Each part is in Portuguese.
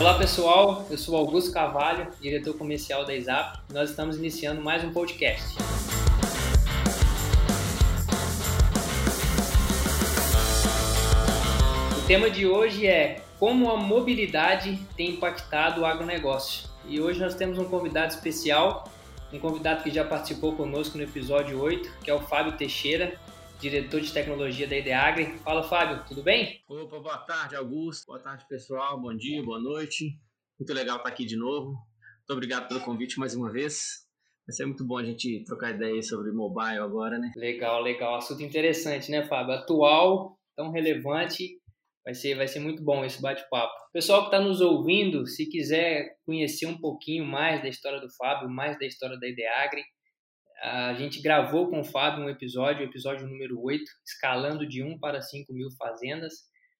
Olá pessoal, eu sou Augusto Carvalho, diretor comercial da ISAP. Nós estamos iniciando mais um podcast. O tema de hoje é como a mobilidade tem impactado o agronegócio. E hoje nós temos um convidado especial, um convidado que já participou conosco no episódio 8, que é o Fábio Teixeira, diretor de tecnologia da Ideagri. Fala, Fábio, tudo bem? Opa, boa tarde, Augusto. Boa tarde, pessoal. Bom dia, boa noite. Muito legal estar aqui de novo. Muito obrigado pelo convite mais uma vez. Vai ser muito bom a gente trocar ideias sobre mobile agora, né? Legal, legal. Assunto interessante, né, Fábio? Atual, tão relevante. Vai ser, vai ser muito bom esse bate-papo. Pessoal que está nos ouvindo, se quiser conhecer um pouquinho mais da história do Fábio, mais da história da Ideagri, a gente gravou com o Fábio um episódio, o episódio número 8, escalando de 1 para 5 mil fazendas.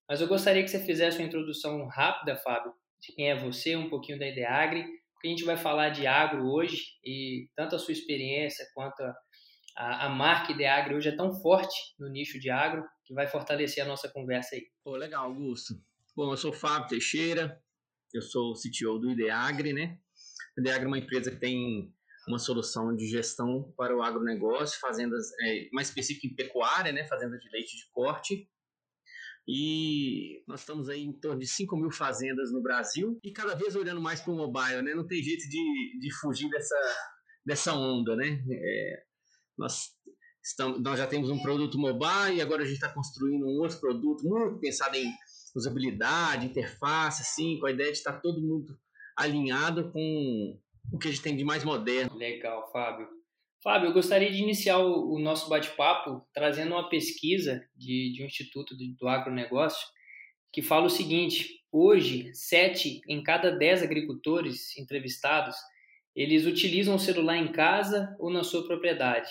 Mas eu gostaria que você fizesse uma introdução rápida, Fábio, de quem é você, um pouquinho da Ideagri, porque a gente vai falar de agro hoje e tanto a sua experiência quanto a, a, a marca Ideagri hoje é tão forte no nicho de agro que vai fortalecer a nossa conversa aí. Pô, legal, Augusto. Bom, eu sou Fábio Teixeira, eu sou o CTO do Ideagri, né? A Ideagri é uma empresa que tem uma solução de gestão para o agronegócio, fazendas, é, mais específico em pecuária, né, fazendas de leite de corte. E nós estamos aí em torno de 5 mil fazendas no Brasil e cada vez olhando mais para o mobile, né? Não tem jeito de, de fugir dessa, dessa onda, né? É, nós, estamos, nós já temos um produto mobile e agora a gente está construindo um outro produto muito pensado em usabilidade, interface, assim, com a ideia de estar todo mundo alinhado com o que a gente tem de mais moderno. Legal, Fábio. Fábio, eu gostaria de iniciar o, nosso bate-papo trazendo uma pesquisa de, de um instituto de, do agronegócio que fala o seguinte: hoje, sete em cada dez agricultores entrevistados eles utilizam o celular em casa ou na sua propriedade.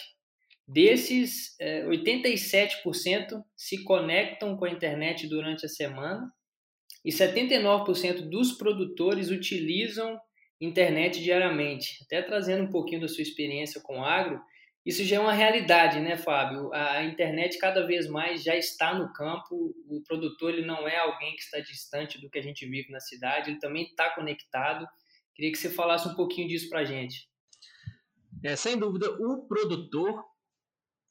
Desses, 87% é, se conectam com a internet durante a semana e 79% dos produtores utilizam internet diariamente. Até trazendo um pouquinho da sua experiência com agro, isso já é uma realidade, né, Fábio? A internet cada vez mais já está no campo. O produtor ele não é alguém que está distante do que a gente vive na cidade, ele também está conectado. Queria que você falasse um pouquinho disso para a gente. É, sem dúvida, o produtor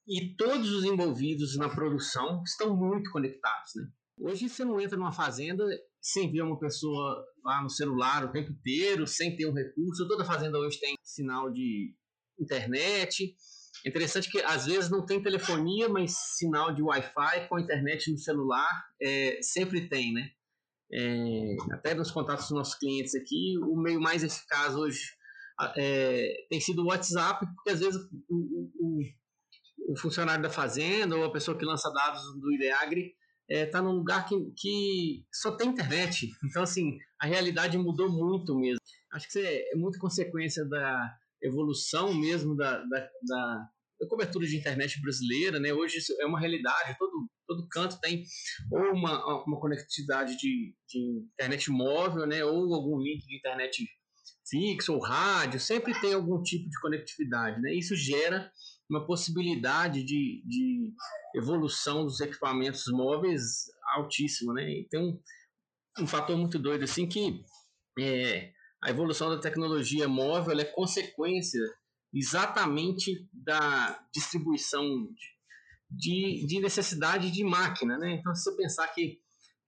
e todos os envolvidos na produção estão muito conectados, né? Hoje você não entra numa fazenda sem ver uma pessoa lá no celular o tempo inteiro, sem ter um recurso. Toda fazenda hoje tem sinal de internet. É interessante que às vezes não tem telefonia, mas sinal de Wi-Fi com internet no celular é, sempre tem, né? É, até nos contatos dos nossos clientes aqui, o meio mais eficaz hoje é, tem sido o WhatsApp, porque às vezes o, o, o, funcionário da fazenda ou a pessoa que lança dados do Ideagri está é, num lugar que, que só tem internet. Então, assim, a realidade mudou muito mesmo. Acho que isso é, é muito consequência da evolução mesmo da, da, da, da, cobertura de internet brasileira, né? Hoje isso é uma realidade, todo, todo canto tem ou uma, uma conectividade de, de internet móvel, né? Ou algum link de internet fixo ou rádio, sempre tem algum tipo de conectividade, né? Isso gera uma possibilidade de, de evolução dos equipamentos móveis altíssima, né? Tem um, um fator muito doido assim que é, a evolução da tecnologia móvel é consequência exatamente da distribuição de, de necessidade de máquina, né? Então, se você pensar que,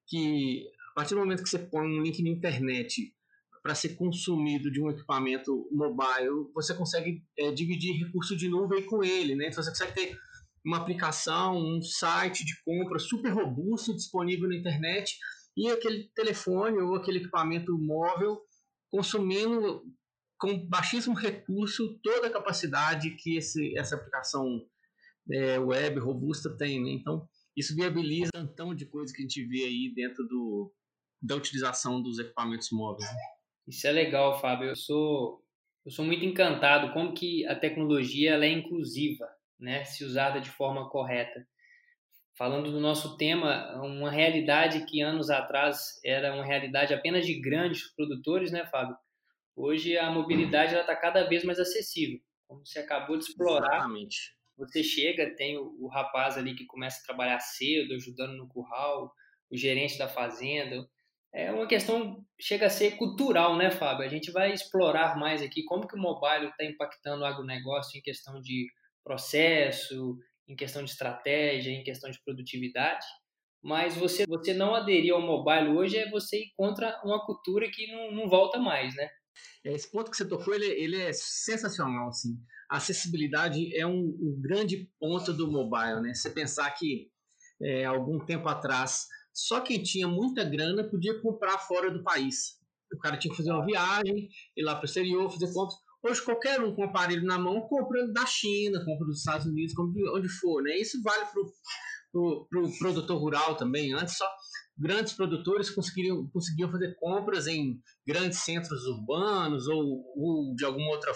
que a partir do momento que você põe um link na internet para ser consumido de um equipamento mobile, você consegue é, dividir recurso de nuvem com ele, né? Então você consegue ter uma aplicação, um site de compra super robusto disponível na internet e aquele telefone ou aquele equipamento móvel consumindo com baixíssimo recurso toda a capacidade que esse, essa aplicação é, web robusta tem, né? Então isso viabiliza um tão de coisa que a gente vê aí dentro do, da utilização dos equipamentos móveis. Né? Isso é legal, Fábio. Eu sou, eu sou muito encantado como que a tecnologia ela é inclusiva, né? Se usada de forma correta. Falando do nosso tema, uma realidade que anos atrás era uma realidade apenas de grandes produtores, né, Fábio? Hoje a mobilidade está cada vez mais acessível. Como você acabou de explorar, Exatamente. você chega, tem o, o rapaz ali que começa a trabalhar cedo, ajudando no curral, o gerente da fazenda, é uma questão chega a ser cultural, né, Fábio? A gente vai explorar mais aqui como que o mobile está impactando o agronegócio em questão de processo, em questão de estratégia, em questão de produtividade. Mas você, você não aderir ao mobile hoje é você ir contra uma cultura que não, não volta mais, né? É, esse ponto que você tocou, ele, ele é sensacional, assim. A acessibilidade é um, um grande ponto do mobile, né? Você pensar que é, algum tempo atrás só quem tinha muita grana podia comprar fora do país. O cara tinha que fazer uma viagem, ir lá para o exterior, fazer compras. Hoje, qualquer um com aparelho na mão compra da China, compra dos Estados Unidos, compra onde for. Né? Isso vale para o pro, pro produtor rural também. Antes, só grandes produtores conseguiam, conseguiam fazer compras em grandes centros urbanos ou, ou de alguma outra,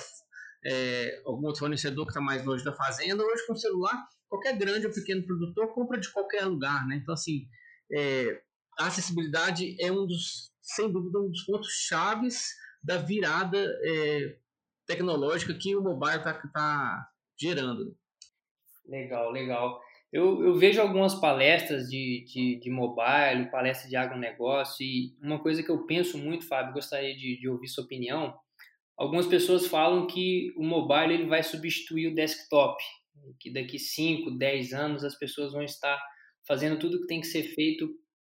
é, algum outro fornecedor que está mais longe da fazenda. Hoje, com o celular, qualquer grande ou pequeno produtor compra de qualquer lugar. Né? Então, assim, é, a acessibilidade é um dos, sem dúvida, um dos pontos chaves da virada é, tecnológica que o mobile está tá gerando. Legal, legal. Eu, eu vejo algumas palestras de, de, de mobile, palestras de agronegócio, e uma coisa que eu penso muito, Fábio, gostaria de, de ouvir sua opinião. Algumas pessoas falam que o mobile ele vai substituir o desktop, que daqui 5, 10 anos as pessoas vão estar fazendo tudo que tem que ser feito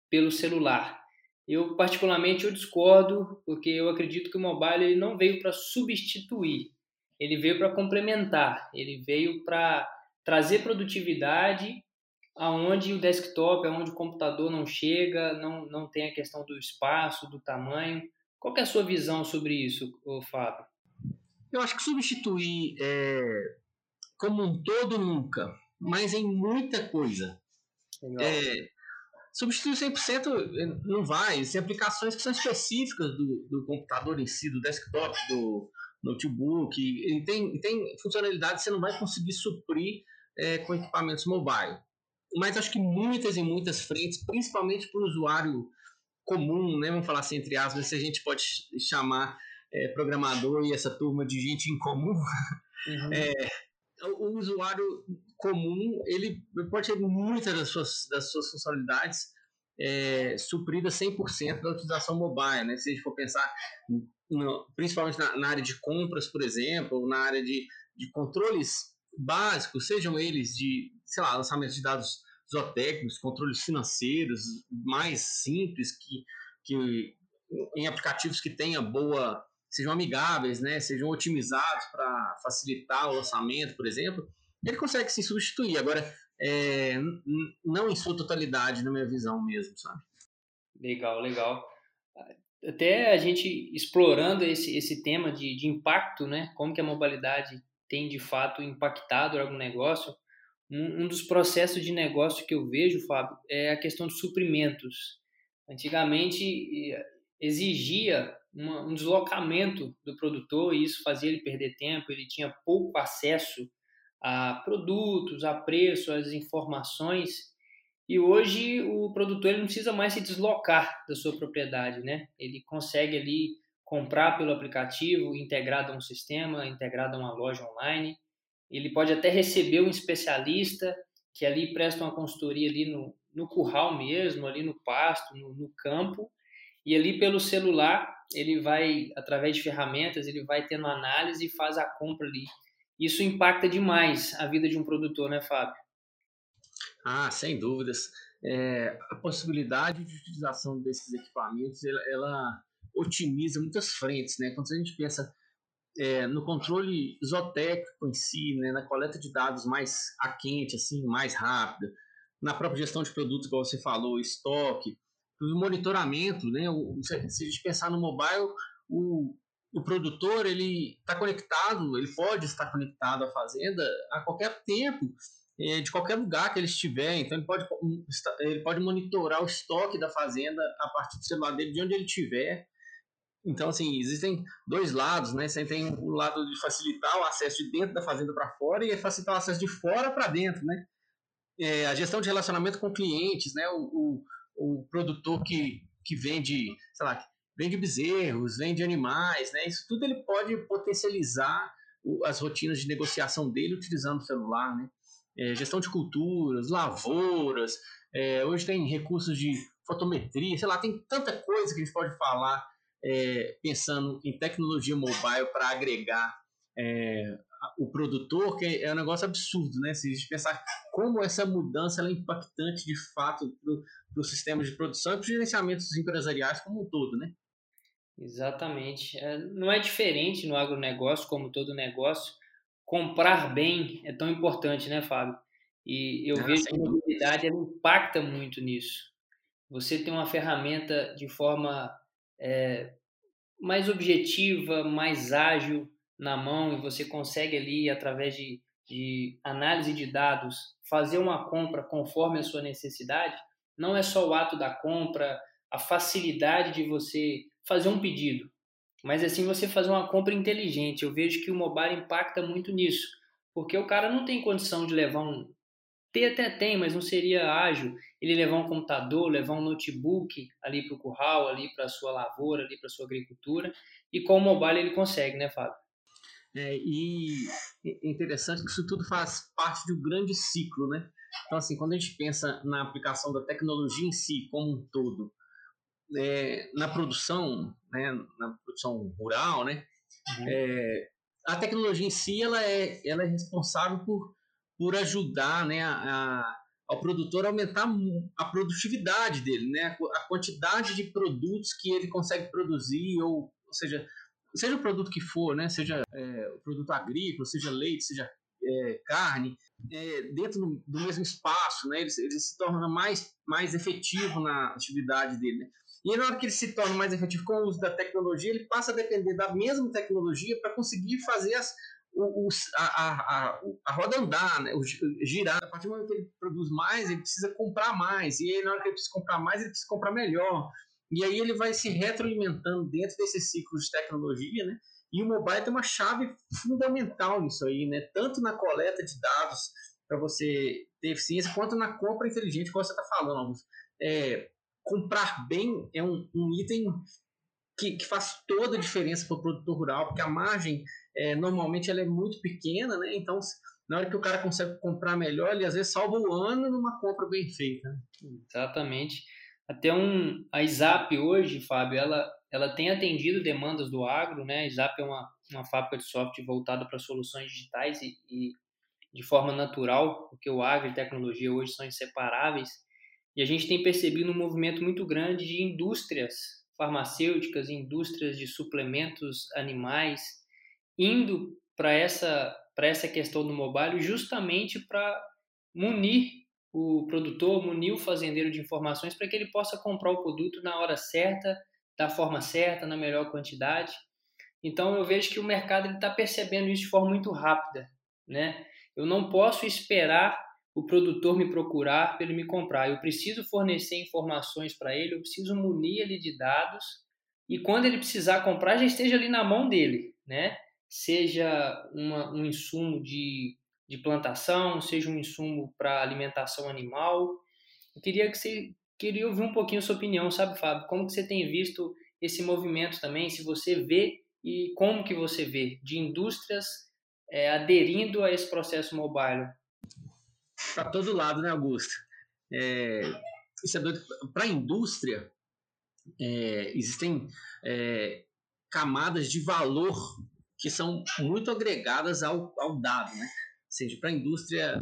pelo celular. Eu particularmente eu discordo, porque eu acredito que o mobile ele não veio para substituir, ele veio para complementar, ele veio para trazer produtividade aonde o desktop, aonde o computador não chega, não, não tem a questão do espaço, do tamanho. Qual é a sua visão sobre isso, Fábio? Eu acho que substituir é, como um todo nunca, mas em muita coisa. É, substituir 100% não vai. Tem aplicações que são específicas do, do computador em si, do desktop, do notebook. E tem, tem funcionalidades que você não vai conseguir suprir é, com equipamentos mobile. Mas acho que muitas e muitas frentes, principalmente para o usuário comum, né? vamos falar assim, entre aspas, se a gente pode chamar é, programador e essa turma de gente em comum, uhum. é, o usuário comum ele pode ter muitas das suas, das suas funcionalidades é, supridas 100% da utilização mobile, né? Se a gente for pensar, no, principalmente na, na, área de compras, por exemplo, ou na área de, de controles básicos, sejam eles de, sei lá, lançamento de dados zootécnicos, controles financeiros mais simples, que, que em aplicativos que tenha boa sejam amigáveis, né, sejam otimizados para facilitar o lançamento, por exemplo, ele consegue se substituir. Agora, é, não em sua totalidade, na minha visão mesmo, sabe? Legal, legal. Até a gente explorando esse, esse tema de, de impacto, né, como que a mobilidade tem de fato impactado algum negócio, um, um dos processos de negócio que eu vejo, Fábio, é a questão de suprimentos. Antigamente exigia uma, um deslocamento do produtor e isso fazia ele perder tempo, ele tinha pouco acesso a produtos, a preço, as informações. E hoje o produtor ele não precisa mais se deslocar da sua propriedade, né? Ele consegue ali comprar pelo aplicativo, integrado a um sistema, integrado a uma loja online. Ele pode até receber um especialista que ali presta uma consultoria ali no, no curral mesmo, ali no pasto, no, no campo, e ali pelo celular, ele vai, através de ferramentas, ele vai tendo análise e faz a compra ali. Isso impacta demais a vida de um produtor, né, Fábio? Ah, sem dúvidas. É, a possibilidade de utilização desses equipamentos, ela, ela, otimiza muitas frentes, né? Quando a gente pensa é, no controle zootécnico em si, né, na coleta de dados mais a quente, assim, mais rápida, na própria gestão de produtos, igual você falou, estoque, o monitoramento, né? O, se, a gente pensar no mobile, o, o produtor ele está conectado, ele pode estar conectado à fazenda a qualquer tempo, é, de qualquer lugar que ele estiver. Então ele pode, ele pode monitorar o estoque da fazenda a partir do celular dele, de onde ele estiver. Então, assim, existem dois lados, né? Você tem o lado de facilitar o acesso de dentro da fazenda para fora e facilitar o acesso de fora para dentro, né? É, a gestão de relacionamento com clientes, né? O, o, o produtor que, que vende, sei lá, vende bezerros, vende animais, né? Isso tudo ele pode potencializar o, as rotinas de negociação dele utilizando o celular, né? É, gestão de culturas, lavouras, é, hoje tem recursos de fotometria, sei lá, tem tanta coisa que a gente pode falar é, pensando em tecnologia mobile para agregar é, o produtor, que é um negócio absurdo, né? Se a gente pensar como essa mudança é impactante de fato para os sistemas de produção e para os gerenciamentos empresariais como um todo, né? Exatamente. É, não é diferente no agronegócio, como todo negócio. Comprar bem é tão importante, né, Fábio? E eu ah, vejo que a mobilidade impacta muito nisso. Você tem uma ferramenta de forma é, mais objetiva, mais ágil na mão e você consegue ali, através de, de análise de dados, fazer uma compra conforme a sua necessidade. Não é só o ato da compra, a facilidade de você fazer um pedido, mas assim você fazer uma compra inteligente. Eu vejo que o mobile impacta muito nisso, porque o cara não tem condição de levar um. Ter até tem, mas não seria ágil ele levar um computador, levar um notebook ali para o curral, ali para a sua lavoura, ali para a sua agricultura. E com o mobile ele consegue, né, Fábio? É, e é interessante que isso tudo faz parte de um grande ciclo, né? Então, assim, quando a gente pensa na aplicação da tecnologia em si como um todo, é, na produção, né, na produção rural, né, uhum. é, a tecnologia em si ela é, ela é responsável por, por ajudar né, a, a, ao produtor a aumentar a produtividade dele, né, a quantidade de produtos que ele consegue produzir, ou, ou seja, seja o produto que for, né, seja é, o produto agrícola, seja leite, seja é, carne, é, dentro do, do, mesmo espaço, né, ele, ele, se torna mais, mais efetivo na atividade dele. Né? E na hora que ele se torna mais efetivo com o uso da tecnologia, ele passa a depender da mesma tecnologia para conseguir fazer as, o, o, a, a, a, roda andar, né? o, girar. A partir do momento que ele produz mais, ele precisa comprar mais. E aí, na hora que ele precisa comprar mais, ele precisa comprar melhor. E aí ele vai se retroalimentando dentro desse ciclo de tecnologia, né? E o mobile tem uma chave fundamental nisso aí, né? Tanto na coleta de dados para você ter eficiência, quanto na compra inteligente, como você está falando, Augusto. É, comprar bem é um, um item que, que, faz toda a diferença para o produtor rural, porque a margem é, normalmente ela é muito pequena, né? Então, na hora que o cara consegue comprar melhor, ele às vezes salva o ano numa compra bem feita. Né? Exatamente. Até um, a ISAP hoje, Fábio, ela, ela tem atendido demandas do agro, né? A ISAP é uma, uma fábrica de software voltada para soluções digitais e, e de forma natural, porque o agro e tecnologia hoje são inseparáveis. E a gente tem percebido um movimento muito grande de indústrias farmacêuticas, indústrias de suplementos animais, indo para essa, essa questão do mobile justamente para munir o produtor, munir o fazendeiro de informações para que ele possa comprar o produto na hora certa, da forma certa, na melhor quantidade. Então eu vejo que o mercado está percebendo isso de forma muito rápida. Né? Eu não posso esperar o produtor me procurar para ele me comprar. Eu preciso fornecer informações para ele, eu preciso munir ele de dados e quando ele precisar comprar já esteja ali na mão dele, né? Seja uma, um insumo de, de plantação, seja um insumo para alimentação animal. Eu queria que você queria ouvir um pouquinho a sua opinião, sabe, Fábio? Como que você tem visto esse movimento também? Se você vê e como que você vê de indústrias é, aderindo a esse processo mobile? Para todo lado, né, Augusto? É, isso é doido. Para a indústria, é, existem é, camadas de valor que são muito agregadas ao, ao dado, né? Ou seja, para a indústria,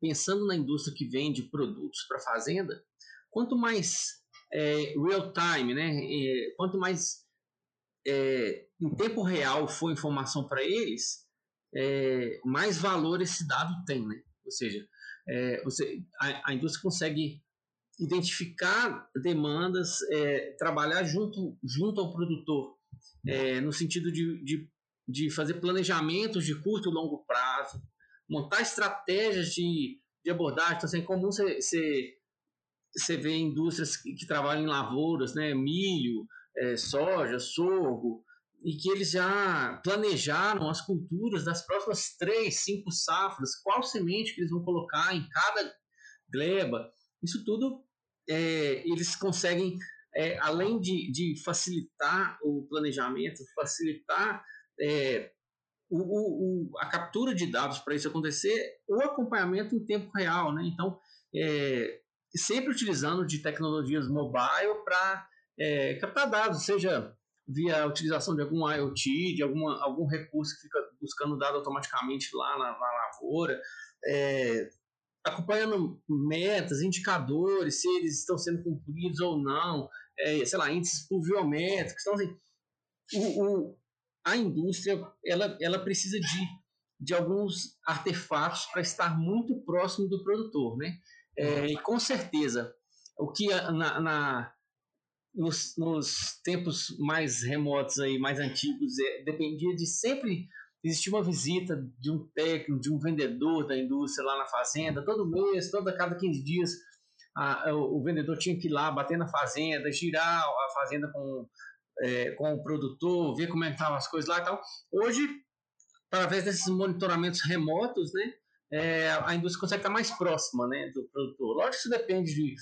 pensando na indústria que vende produtos para fazenda, quanto mais é, real time, né? Quanto mais é, em tempo real for informação para eles, é, mais valor esse dado tem, né? Ou seja, é, você, a, a, indústria consegue identificar demandas, é, trabalhar junto, junto ao produtor, é, no sentido de, de, de, fazer planejamentos de curto e longo prazo, montar estratégias de, de abordagem. Então, assim, é comum você, você, ver indústrias que, que trabalham em lavouras, né, milho, é, soja, sorgo, e que eles já planejaram as culturas das próximas três, cinco safras, qual semente que eles vão colocar em cada gleba. Isso tudo é, eles conseguem, é, além de, de, facilitar o planejamento, facilitar é, o, o, a captura de dados para isso acontecer, o acompanhamento em tempo real. Né? Então, é, sempre utilizando de tecnologias mobile para é, captar dados, seja via a utilização de algum IoT, de alguma, algum recurso que fica buscando dado automaticamente lá na, na lavoura, é, acompanhando metas, indicadores, se eles estão sendo cumpridos ou não, é, sei lá, índices pluviométricos. Então, assim, o, o, a indústria ela, ela precisa de, de alguns artefatos para estar muito próximo do produtor, né? É, e com certeza, o que na, na nos, nos, tempos mais remotos aí, mais antigos, é, dependia de sempre existir uma visita de um técnico, de um vendedor da indústria lá na fazenda, todo mês, toda cada 15 dias, a, o, vendedor tinha que ir lá bater na fazenda, girar a fazenda com, é, com o produtor, ver como é estavam as coisas lá e tal. Hoje, através desses monitoramentos remotos, né, é, a indústria consegue estar mais próxima né, do produtor. Lógico que isso depende de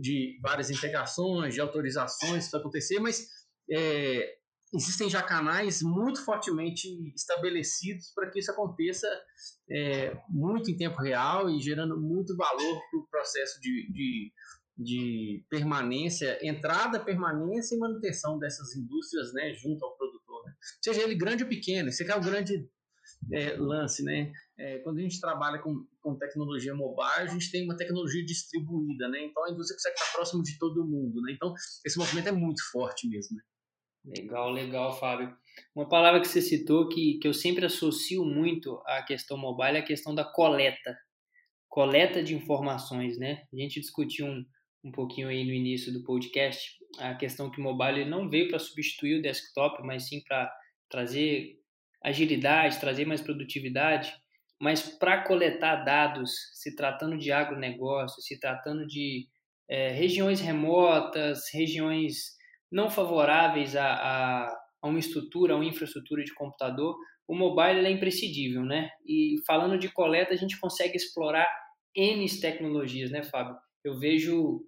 de várias integrações, de autorizações para acontecer, mas é, existem já canais muito fortemente estabelecidos para que isso aconteça é, muito em tempo real e gerando muito valor para o processo de, de, de, permanência, entrada, permanência e manutenção dessas indústrias né, junto ao produtor. Né? Seja ele grande ou pequeno, esse é o grande é, lance, né? É, quando a gente trabalha com, com tecnologia mobile, a gente tem uma tecnologia distribuída, né? Então a indústria consegue estar próximo de todo mundo, né? Então esse movimento é muito forte mesmo. Né? Legal, legal, Fábio. Uma palavra que você citou que, que eu sempre associo muito à questão mobile é a questão da coleta. Coleta de informações, né? A gente discutiu um, um pouquinho aí no início do podcast a questão que o mobile não veio para substituir o desktop, mas sim para trazer agilidade, trazer mais produtividade, mas para coletar dados, se tratando de agronegócio, se tratando de é, regiões remotas, regiões não favoráveis a, a, a, uma estrutura, a uma infraestrutura de computador, o mobile é imprescindível, né? E falando de coleta, a gente consegue explorar N tecnologias, né, Fábio? Eu vejo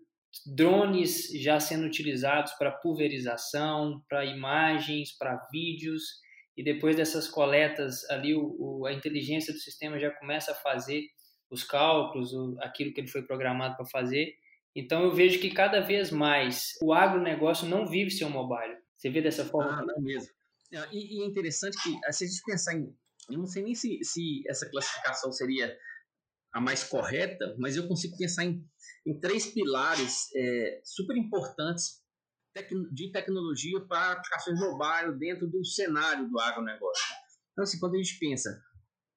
drones já sendo utilizados para pulverização, para imagens, para vídeos, e depois dessas coletas ali o, o, a inteligência do sistema já começa a fazer os cálculos, o, aquilo que ele foi programado para fazer. Então eu vejo que cada vez mais o agronegócio não vive sem o mobile. Você vê dessa forma? Ah, não mesmo. É, e, e, é interessante que, se a gente pensar em. Eu não sei nem se, se essa classificação seria a mais correta, mas eu consigo pensar em, em três pilares é, super importantes de tecnologia para aplicações mobile dentro do cenário do agronegócio. Então, assim, quando a gente pensa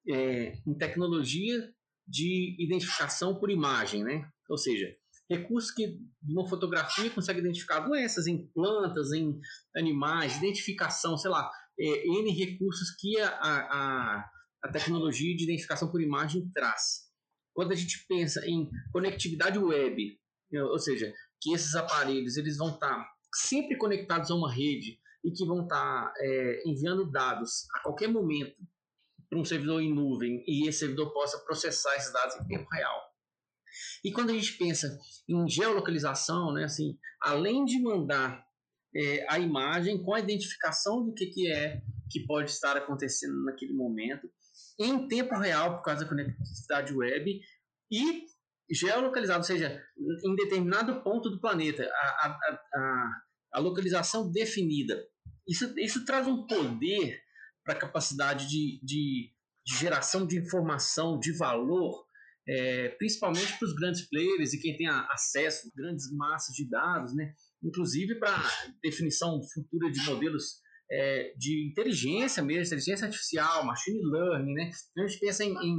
é, em tecnologia de identificação por imagem, né? ou seja, recursos que uma fotografia consegue identificar doenças em plantas, em animais, identificação, sei lá, é, N recursos que a, a, a tecnologia de identificação por imagem traz. Quando a gente pensa em conectividade web, ou seja, que esses aparelhos eles vão estar sempre conectados a uma rede e que vão estar é, enviando dados a qualquer momento para um servidor em nuvem e esse servidor possa processar esses dados em tempo real. E quando a gente pensa em geolocalização, né, assim, além de mandar é, a imagem com a identificação do que, que é que pode estar acontecendo naquele momento, em tempo real, por causa da conectividade web, e geolocalizado, ou seja, em determinado ponto do planeta, a, a, a, a localização definida. Isso, isso traz um poder para a capacidade de, de, de, geração de informação, de valor, é, principalmente para os grandes players e quem tem acesso a grandes massas de dados, né? inclusive para definição futura de modelos é, de inteligência mesmo, inteligência artificial, machine learning. Né? Então a gente pensa em, em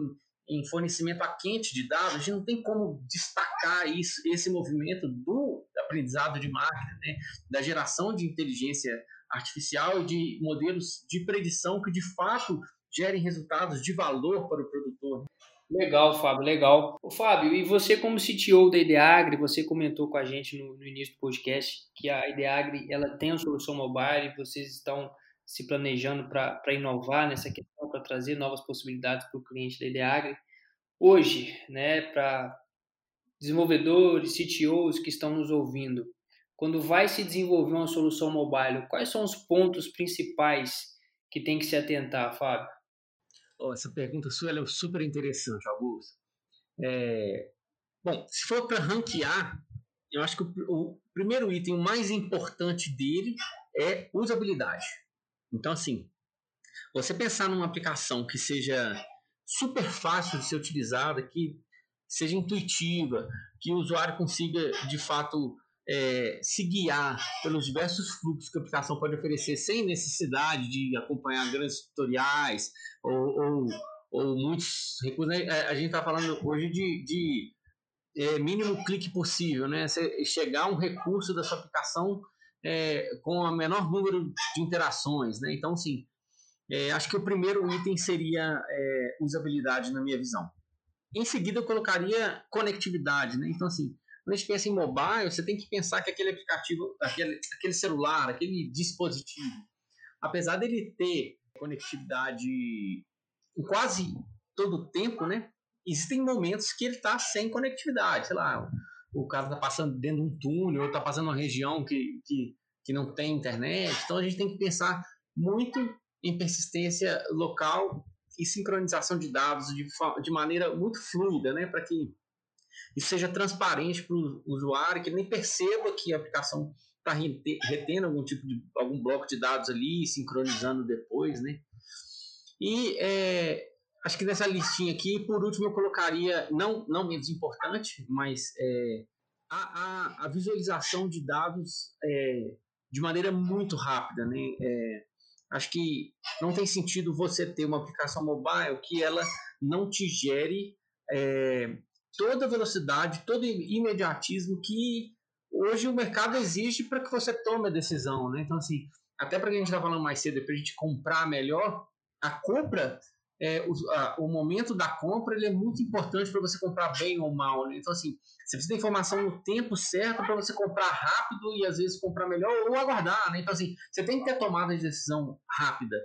em fornecimento a quente de dados, a gente não tem como destacar isso, esse movimento do aprendizado de máquina, né? da geração de inteligência artificial de modelos de predição que de fato gerem resultados de valor para o produtor. Legal, Fábio, legal. Ô, Fábio, e você como CTO da Ideagri, você comentou com a gente no, no início do podcast que a Ideagri ela tem a solução mobile vocês estão se planejando para inovar nessa questão, para trazer novas possibilidades para o cliente da Ideagri. Hoje, né, para desenvolvedores, CTOs que estão nos ouvindo, quando vai se desenvolver uma solução mobile, quais são os pontos principais que tem que se atentar, Fábio? Oh, essa pergunta sua é super interessante, Augusto. É, Bom, se for para ranquear, eu acho que o, o, primeiro item mais importante dele é usabilidade. Então, assim, você pensar numa aplicação que seja super fácil de ser utilizada, que seja intuitiva, que o usuário consiga de fato é, se guiar pelos diversos fluxos que a aplicação pode oferecer sem necessidade de acompanhar grandes tutoriais ou, ou, ou muitos recursos. Né? A gente está falando hoje de, de é, mínimo clique possível, né? Chegar a um recurso da sua aplicação é, com o menor número de interações, né? Então, assim, é, acho que o primeiro item seria é, usabilidade na minha visão. Em seguida, eu colocaria conectividade, né? Então, assim, quando a gente pensa em mobile, você tem que pensar que aquele aplicativo, aquele, aquele celular, aquele dispositivo, apesar dele ter conectividade quase todo o tempo, né? Existem momentos que ele está sem conectividade, sei lá, o cara está passando dentro de um túnel, ou está passando uma região que, que, que não tem internet. Então a gente tem que pensar muito em persistência local e sincronização de dados de, de maneira muito fluida, né? Para que isso seja transparente para o usuário, que ele nem perceba que a aplicação está retendo algum tipo de algum bloco de dados ali, sincronizando depois, né? E é, acho que nessa listinha aqui, por último, eu colocaria, não, não menos importante, mas é, a, a, a, visualização de dados é, de maneira muito rápida, né? É, acho que não tem sentido você ter uma aplicação mobile que ela não te gere é, toda a velocidade, todo o imediatismo que hoje o mercado exige para que você tome a decisão, né? Então, assim, até para que a gente estava falando mais cedo, para a gente comprar melhor, a compra, é, o, a, o, momento da compra, ele é muito importante para você comprar bem ou mal, né? Então, assim, você precisa ter informação no tempo certo para você comprar rápido e às vezes comprar melhor ou aguardar, né? Então, assim, você tem que ter tomada de decisão rápida.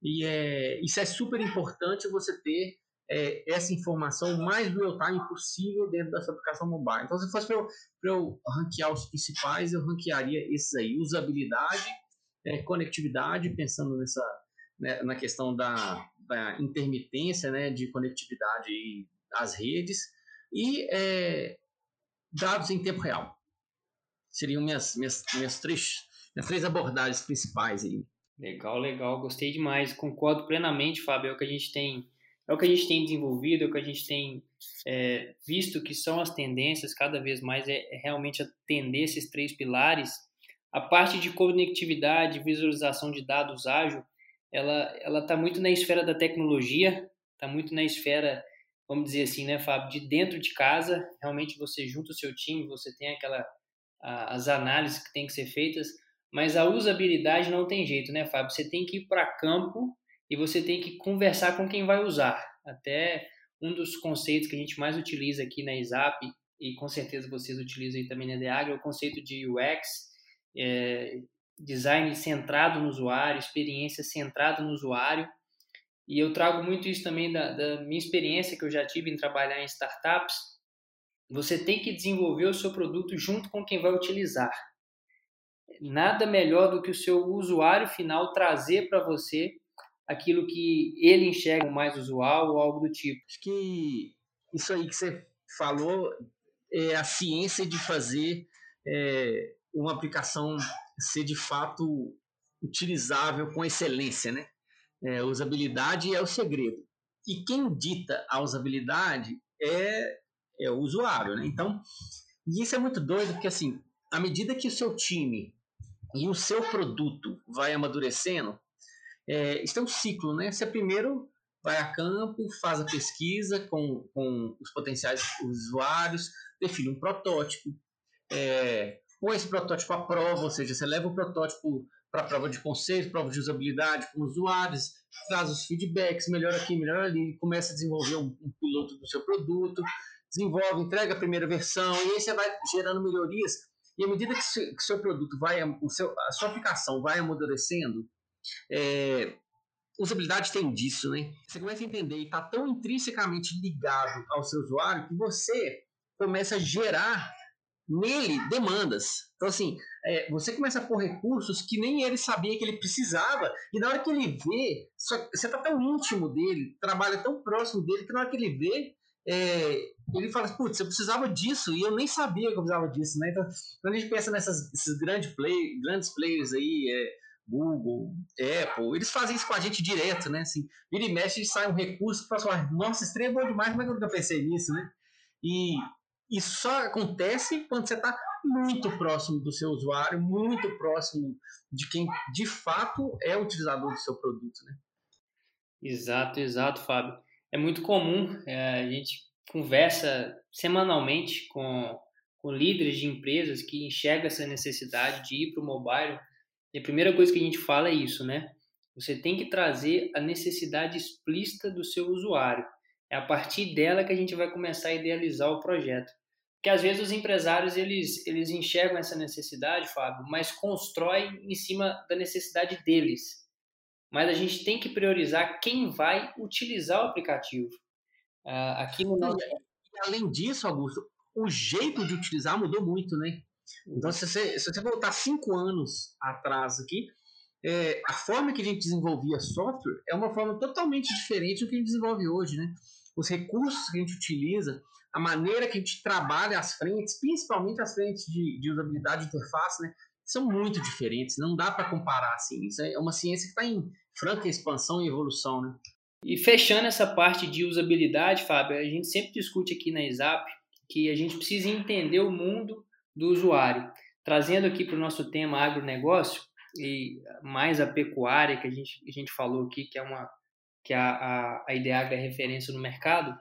E é, isso é super importante você ter é, essa informação mais real-time possível dentro da sua aplicação mobile. Então, se fosse para eu, eu ranquear os principais, eu ranquearia esses aí: usabilidade, é, conectividade, pensando nessa né, na questão da, da, intermitência né, de conectividade às redes e é, dados em tempo real. Seriam minhas, minhas, minhas, três, minhas três abordagens principais aí. Legal, legal, gostei demais, concordo plenamente, Fábio, é o que a gente tem é o que a gente tem desenvolvido, é o que a gente tem é, visto que são as tendências, cada vez mais é, é realmente atender esses três pilares. A parte de conectividade, visualização de dados ágil, ela ela está muito na esfera da tecnologia, está muito na esfera, vamos dizer assim, né, Fábio, de dentro de casa. Realmente você junta o seu time, você tem aquela a, as análises que tem que ser feitas, mas a usabilidade não tem jeito, né, Fábio? Você tem que ir para campo e você tem que conversar com quem vai usar. Até um dos conceitos que a gente mais utiliza aqui na ISAP, e com certeza vocês utilizam aí também na DEAG, é o conceito de UX, é, design centrado no usuário, experiência centrada no usuário. E eu trago muito isso também da, da minha experiência que eu já tive em trabalhar em startups. Você tem que desenvolver o seu produto junto com quem vai utilizar. Nada melhor do que o seu usuário final trazer para você aquilo que ele enxerga mais usual ou algo do tipo. Acho que isso aí que você falou é a ciência de fazer é, uma aplicação ser de fato utilizável com excelência, né? É, usabilidade é o segredo. E quem dita a usabilidade é, é o usuário, né? Então, e isso é muito doido, porque assim, à medida que o seu time e o seu produto vai amadurecendo, é, isso é um ciclo, né? Você primeiro vai a campo, faz a pesquisa com, com os potenciais usuários, define um protótipo, é, põe esse protótipo à prova, ou seja, você leva o protótipo para prova de conceito, prova de usabilidade com usuários, traz os feedbacks, melhora aqui, melhora ali, começa a desenvolver um, um piloto do seu produto, desenvolve, entrega a primeira versão, e aí você vai gerando melhorias, e à medida que o seu produto vai, o seu, a sua aplicação vai amadurecendo, é, usabilidade tem disso, né? Você começa a entender e está tão intrinsecamente ligado ao seu usuário que você começa a gerar nele demandas. Então, assim, é, você começa a pôr recursos que nem ele sabia que ele precisava, e na hora que ele vê, só, você está tão íntimo dele, trabalha tão próximo dele, que na hora que ele vê, é, ele fala, putz, eu precisava disso e eu nem sabia que eu precisava disso, né? Então, quando a gente pensa nessas esses grandes, play, grandes players aí, é, Google, Apple, eles fazem isso com a gente direto, né? Assim, vira e mexe sai um recurso que fala assim, nossa, esse é bom demais, mas eu nunca pensei nisso, né? E isso só acontece quando você está muito próximo do seu usuário, muito próximo de quem de fato é o utilizador do seu produto, né? Exato, exato, Fábio. É muito comum, é, a gente conversa semanalmente com, com líderes de empresas que enxergam essa necessidade de ir para o mobile. E a primeira coisa que a gente fala é isso, né? Você tem que trazer a necessidade explícita do seu usuário. É a partir dela que a gente vai começar a idealizar o projeto. Porque às vezes os empresários eles, eles enxergam essa necessidade, Fábio, mas constroem em cima da necessidade deles. Mas a gente tem que priorizar quem vai utilizar o aplicativo. Uh, aqui no nosso... E, além disso, Augusto, o jeito de utilizar mudou muito, né? Então, se você, se você voltar cinco anos atrás aqui, é, a forma que a gente desenvolvia software é uma forma totalmente diferente do que a gente desenvolve hoje, né? Os recursos que a gente utiliza, a maneira que a gente trabalha as frentes, principalmente as frentes de, de usabilidade de interface, né? São muito diferentes, não dá para comparar assim. Isso é uma ciência que está em franca expansão e evolução, né? E fechando essa parte de usabilidade, Fábio, a gente sempre discute aqui na ISAP que a gente precisa entender o mundo do usuário. Trazendo aqui para o nosso tema agronegócio e mais a pecuária que a gente, a gente falou aqui, que é uma que a, a, a IDEAG é referência no mercado,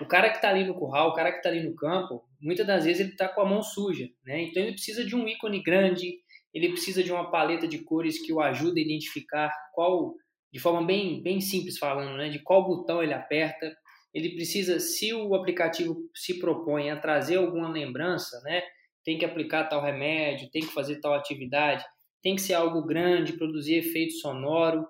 o cara que está ali no curral, o cara que está ali no campo, muitas das vezes ele está com a mão suja, né? Então ele precisa de um ícone grande, ele precisa de uma paleta de cores que o ajude a identificar qual de forma bem, bem simples falando, né, de qual botão ele aperta. Ele precisa, se o aplicativo se propõe a trazer alguma lembrança, né, tem que aplicar tal remédio, tem que fazer tal atividade, tem que ser algo grande, produzir efeito sonoro.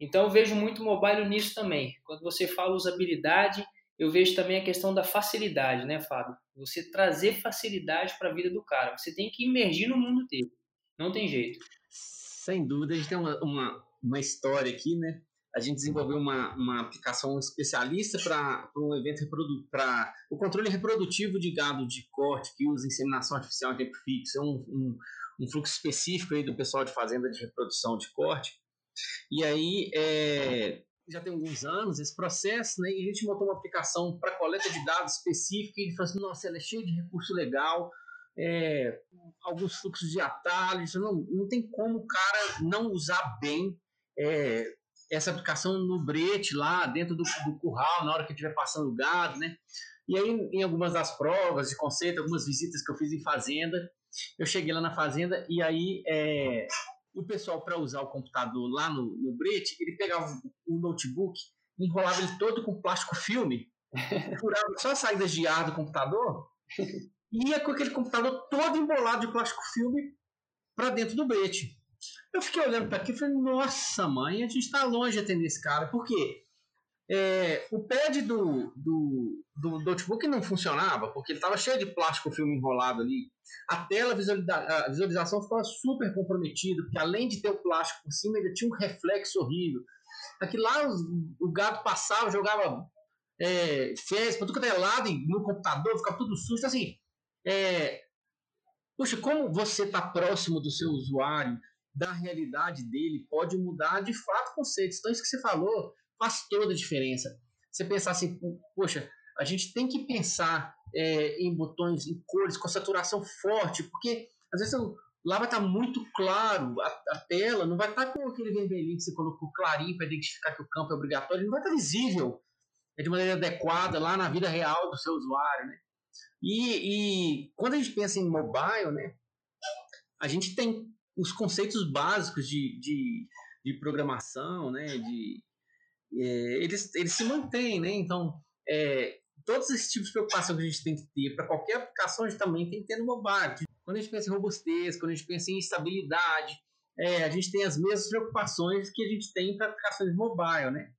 Então eu vejo muito mobile nisso também. Quando você fala usabilidade, eu vejo também a questão da facilidade, né, Fábio? Você trazer facilidade para a vida do cara. Você tem que imergir no mundo dele. Não tem jeito. Sem dúvida, a gente tem uma, uma uma história aqui, né? A gente desenvolveu uma, uma aplicação especialista para um evento para o controle reprodutivo de gado de corte que usa inseminação artificial em tempo fixo. É um, um, um fluxo específico aí do pessoal de fazenda de reprodução de corte. E aí, é, já tem alguns anos esse processo, né? E a gente montou uma aplicação para coleta de dados específica. E ele falou assim: nossa, ela é cheia de recurso legal, é, alguns fluxos de atalhos. Não, não tem como o cara não usar bem é, essa aplicação no brete lá dentro do, do curral, na hora que estiver passando o gado, né? E aí, em algumas das provas de conceito, algumas visitas que eu fiz em fazenda, eu cheguei lá na fazenda e aí é, o pessoal, para usar o computador lá no, no brete, ele pegava o notebook, enrolava ele todo com plástico filme, furava só as saídas de ar do computador e ia com aquele computador todo embolado de plástico filme para dentro do brete. Eu fiquei olhando para aqui e falei, nossa mãe, a gente está longe de atender esse cara. Por quê? É, o pad do, do, do notebook não funcionava, porque ele estava cheio de plástico filme enrolado ali. A tela, a visualização ficava super comprometida, porque além de ter o plástico por cima, ainda tinha um reflexo horrível. Aqui lá os, o gato passava, jogava é, fezes para tudo que é lado no computador, ficava tudo sujo. Assim, é, Poxa, como você está próximo do seu usuário, da realidade dele pode mudar de fato conceitos. Então, isso que você falou faz toda a diferença. Você pensar assim, poxa, a gente tem que pensar é, em botões, em cores, com saturação forte, porque às vezes lá vai estar muito claro a, a tela, não vai estar com aquele vermelhinho que você colocou clarinho para identificar que o campo é obrigatório, não vai estar visível é de maneira adequada lá na vida real do seu usuário, né? E, e quando a gente pensa em mobile, né, a gente tem os conceitos básicos de, de, de programação, né, de, é, eles, eles se mantêm, né? Então, é, todos esses tipos de preocupação que a gente tem que ter para qualquer aplicação, a gente também tem que ter no mobile. Quando a gente pensa em robustez, quando a gente pensa em estabilidade, é, a gente tem as mesmas preocupações que a gente tem para aplicações mobile, né?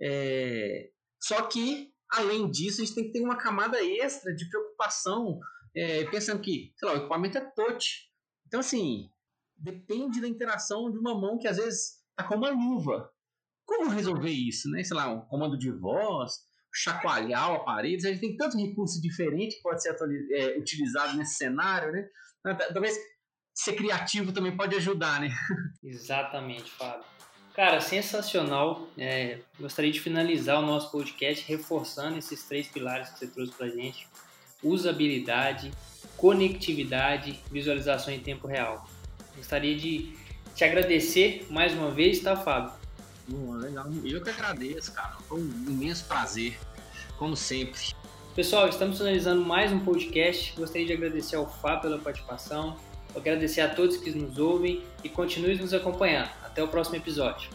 É, só que, além disso, a gente tem que ter uma camada extra de preocupação, é, pensando que, sei lá, o equipamento é touch. Então, assim, depende da interação de uma mão que às vezes está com uma luva. Como resolver isso, né? Sei lá, um comando de voz, chacoalhar o aparelho. A gente tem tanto recurso diferente que pode ser é, utilizado nesse cenário, né? Talvez ser criativo também pode ajudar, né? Exatamente, Fábio. Cara, sensacional. É, gostaria de finalizar o nosso podcast reforçando esses três pilares que você trouxe para gente: usabilidade, conectividade, visualização em tempo real. Gostaria de te agradecer mais uma vez, tá, Fábio? Legal. Eu que agradeço, cara. Foi um imenso prazer, como sempre. Pessoal, estamos finalizando mais um podcast. Gostaria de agradecer ao Fábio pela participação, agradecer a todos que nos ouvem e continue nos acompanhando. Até o próximo episódio.